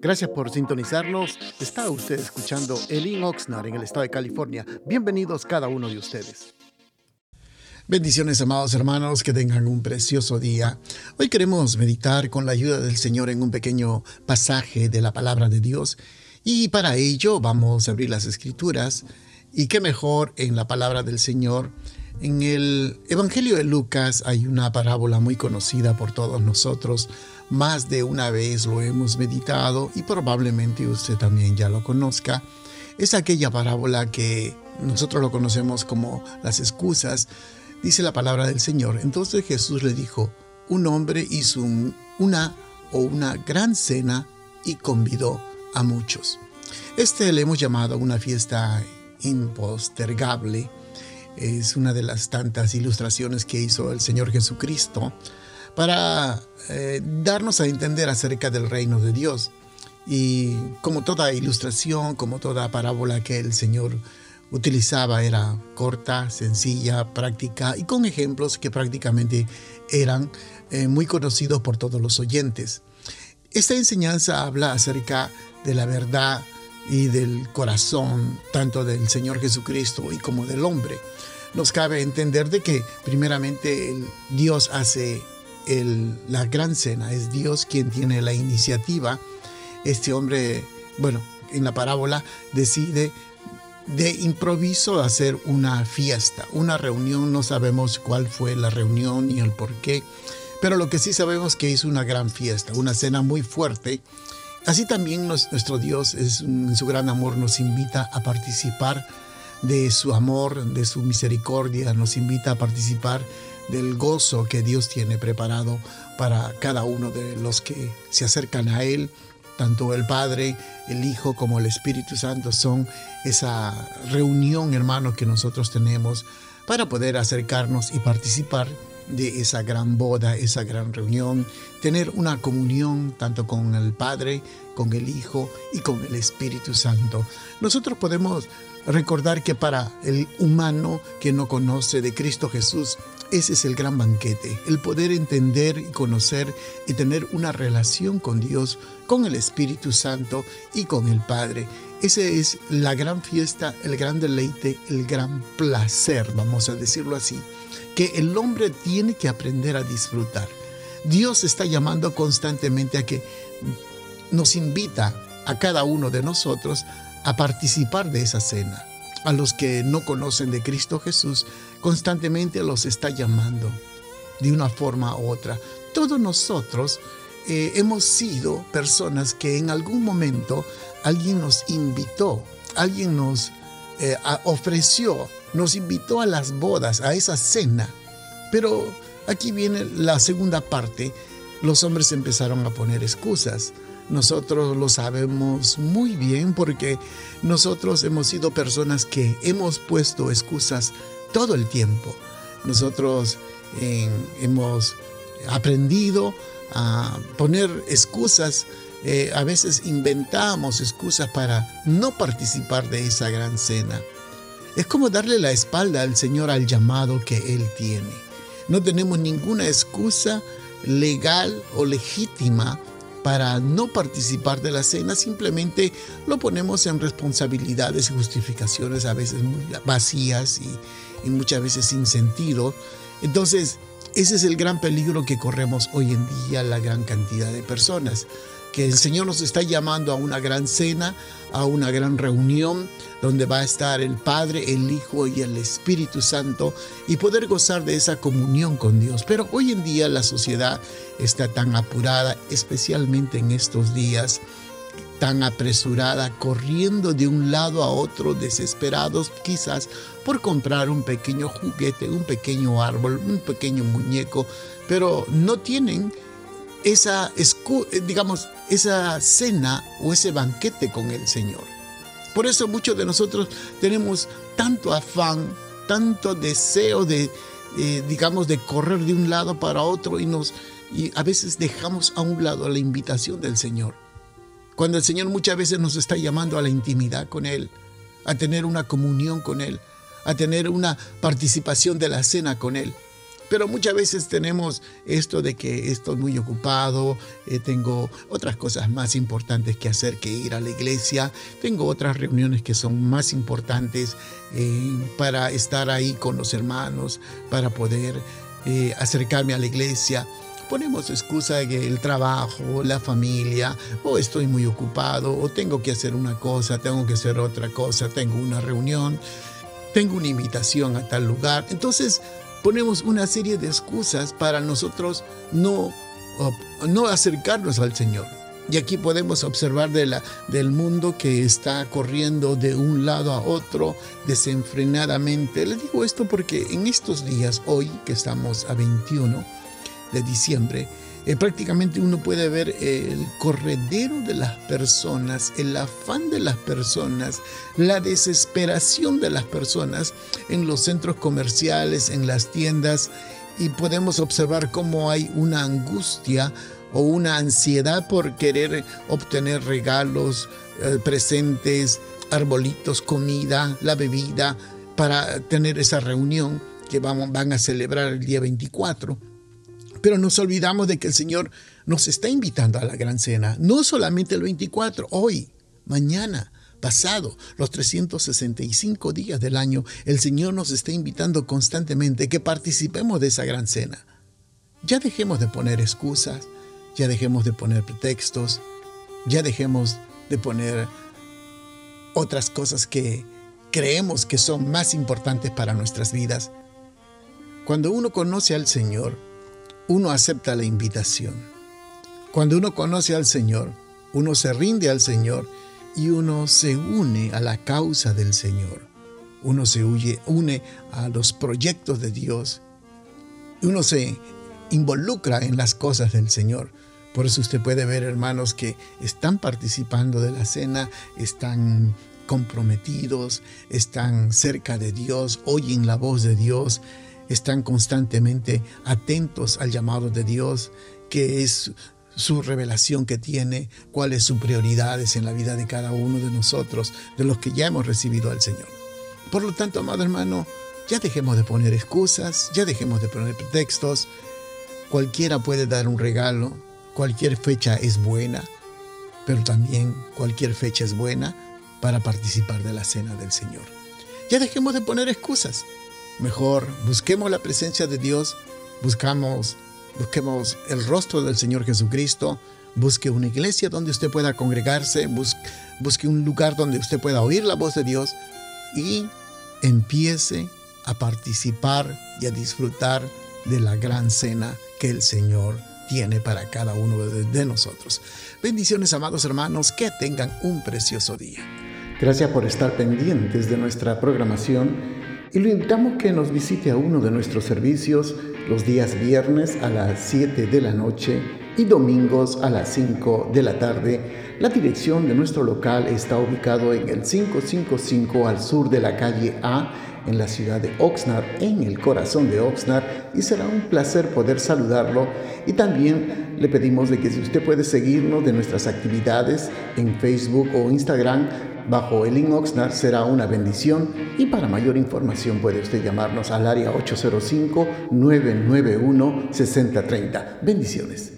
Gracias por sintonizarnos. Está usted escuchando Elin Oxnard en el estado de California. Bienvenidos cada uno de ustedes. Bendiciones, amados hermanos, que tengan un precioso día. Hoy queremos meditar con la ayuda del Señor en un pequeño pasaje de la palabra de Dios y para ello vamos a abrir las escrituras y qué mejor en la palabra del Señor. En el Evangelio de Lucas hay una parábola muy conocida por todos nosotros. Más de una vez lo hemos meditado y probablemente usted también ya lo conozca. Es aquella parábola que nosotros lo conocemos como las excusas Dice la palabra del Señor. Entonces Jesús le dijo, un hombre hizo una o una gran cena y convidó a muchos. Este le hemos llamado una fiesta impostergable. Es una de las tantas ilustraciones que hizo el Señor Jesucristo para eh, darnos a entender acerca del reino de Dios. Y como toda ilustración, como toda parábola que el Señor utilizaba era corta, sencilla, práctica y con ejemplos que prácticamente eran eh, muy conocidos por todos los oyentes. Esta enseñanza habla acerca de la verdad y del corazón tanto del Señor Jesucristo y como del hombre. Nos cabe entender de que primeramente Dios hace la gran cena, es Dios quien tiene la iniciativa. Este hombre, bueno, en la parábola decide de improviso hacer una fiesta, una reunión, no sabemos cuál fue la reunión ni el por qué, pero lo que sí sabemos que es una gran fiesta, una cena muy fuerte. Así también nuestro Dios en su gran amor nos invita a participar de su amor, de su misericordia, nos invita a participar del gozo que Dios tiene preparado para cada uno de los que se acercan a Él. Tanto el Padre, el Hijo como el Espíritu Santo son esa reunión, hermano, que nosotros tenemos para poder acercarnos y participar de esa gran boda, esa gran reunión, tener una comunión tanto con el Padre, con el Hijo y con el Espíritu Santo. Nosotros podemos recordar que para el humano que no conoce de Cristo Jesús, ese es el gran banquete, el poder entender y conocer y tener una relación con Dios, con el Espíritu Santo y con el Padre. Esa es la gran fiesta, el gran deleite, el gran placer, vamos a decirlo así, que el hombre tiene que aprender a disfrutar. Dios está llamando constantemente a que nos invita a cada uno de nosotros a participar de esa cena. A los que no conocen de Cristo Jesús, constantemente los está llamando de una forma u otra. Todos nosotros eh, hemos sido personas que en algún momento alguien nos invitó, alguien nos eh, ofreció, nos invitó a las bodas, a esa cena. Pero aquí viene la segunda parte. Los hombres empezaron a poner excusas. Nosotros lo sabemos muy bien porque nosotros hemos sido personas que hemos puesto excusas todo el tiempo. Nosotros hemos aprendido a poner excusas, eh, a veces inventamos excusas para no participar de esa gran cena. Es como darle la espalda al Señor al llamado que Él tiene. No tenemos ninguna excusa legal o legítima para no participar de la cena, simplemente lo ponemos en responsabilidades y justificaciones a veces muy vacías y, y muchas veces sin sentido. Entonces, ese es el gran peligro que corremos hoy en día la gran cantidad de personas que el Señor nos está llamando a una gran cena, a una gran reunión donde va a estar el Padre, el Hijo y el Espíritu Santo y poder gozar de esa comunión con Dios. Pero hoy en día la sociedad está tan apurada, especialmente en estos días, tan apresurada, corriendo de un lado a otro, desesperados quizás por comprar un pequeño juguete, un pequeño árbol, un pequeño muñeco, pero no tienen esa, eh, digamos, esa cena o ese banquete con el Señor. Por eso muchos de nosotros tenemos tanto afán, tanto deseo de, eh, digamos, de correr de un lado para otro y, nos, y a veces dejamos a un lado la invitación del Señor. Cuando el Señor muchas veces nos está llamando a la intimidad con Él, a tener una comunión con Él, a tener una participación de la cena con Él. Pero muchas veces tenemos esto de que estoy muy ocupado, eh, tengo otras cosas más importantes que hacer que ir a la iglesia, tengo otras reuniones que son más importantes eh, para estar ahí con los hermanos, para poder eh, acercarme a la iglesia. Ponemos excusa que el trabajo, la familia, o estoy muy ocupado, o tengo que hacer una cosa, tengo que hacer otra cosa, tengo una reunión, tengo una invitación a tal lugar. Entonces, ponemos una serie de excusas para nosotros no, no acercarnos al Señor. Y aquí podemos observar de la, del mundo que está corriendo de un lado a otro desenfrenadamente. Le digo esto porque en estos días, hoy que estamos a 21 de diciembre, eh, prácticamente uno puede ver el corredero de las personas, el afán de las personas, la desesperación de las personas en los centros comerciales, en las tiendas, y podemos observar cómo hay una angustia o una ansiedad por querer obtener regalos, eh, presentes, arbolitos, comida, la bebida, para tener esa reunión que van a celebrar el día 24. Pero nos olvidamos de que el Señor nos está invitando a la gran cena, no solamente el 24, hoy, mañana, pasado, los 365 días del año, el Señor nos está invitando constantemente que participemos de esa gran cena. Ya dejemos de poner excusas, ya dejemos de poner pretextos, ya dejemos de poner otras cosas que creemos que son más importantes para nuestras vidas. Cuando uno conoce al Señor, uno acepta la invitación. Cuando uno conoce al Señor, uno se rinde al Señor y uno se une a la causa del Señor. Uno se une a los proyectos de Dios. Uno se involucra en las cosas del Señor. Por eso usted puede ver, hermanos, que están participando de la cena, están comprometidos, están cerca de Dios, oyen la voz de Dios, están constantemente atentos al llamado de Dios, que es su revelación que tiene, cuáles sus prioridades en la vida de cada uno de nosotros, de los que ya hemos recibido al Señor. Por lo tanto, amado hermano, ya dejemos de poner excusas, ya dejemos de poner pretextos. Cualquiera puede dar un regalo, cualquier fecha es buena, pero también cualquier fecha es buena para participar de la cena del Señor. Ya dejemos de poner excusas. Mejor busquemos la presencia de Dios, buscamos, busquemos el rostro del Señor Jesucristo, busque una iglesia donde usted pueda congregarse, busque, busque un lugar donde usted pueda oír la voz de Dios y empiece a participar y a disfrutar de la gran cena que el Señor tiene para cada uno de, nosotros. Bendiciones, amados hermanos, que tengan un precioso día. Gracias por estar pendientes de nuestra programación y lo invitamos que nos visite a uno de nuestros servicios los días viernes a las 7 de la noche y domingos a las 5 de la tarde. La dirección de nuestro local está ubicado en el 555 al sur de la calle A en la ciudad de Oxnard, en el corazón de Oxnard, y será un placer poder saludarlo. Y también le pedimos de que si usted puede seguirnos de nuestras actividades en Facebook o Instagram, bajo el Oxnard será una bendición y para mayor información puede usted llamarnos al área 805-991-6030. Bendiciones.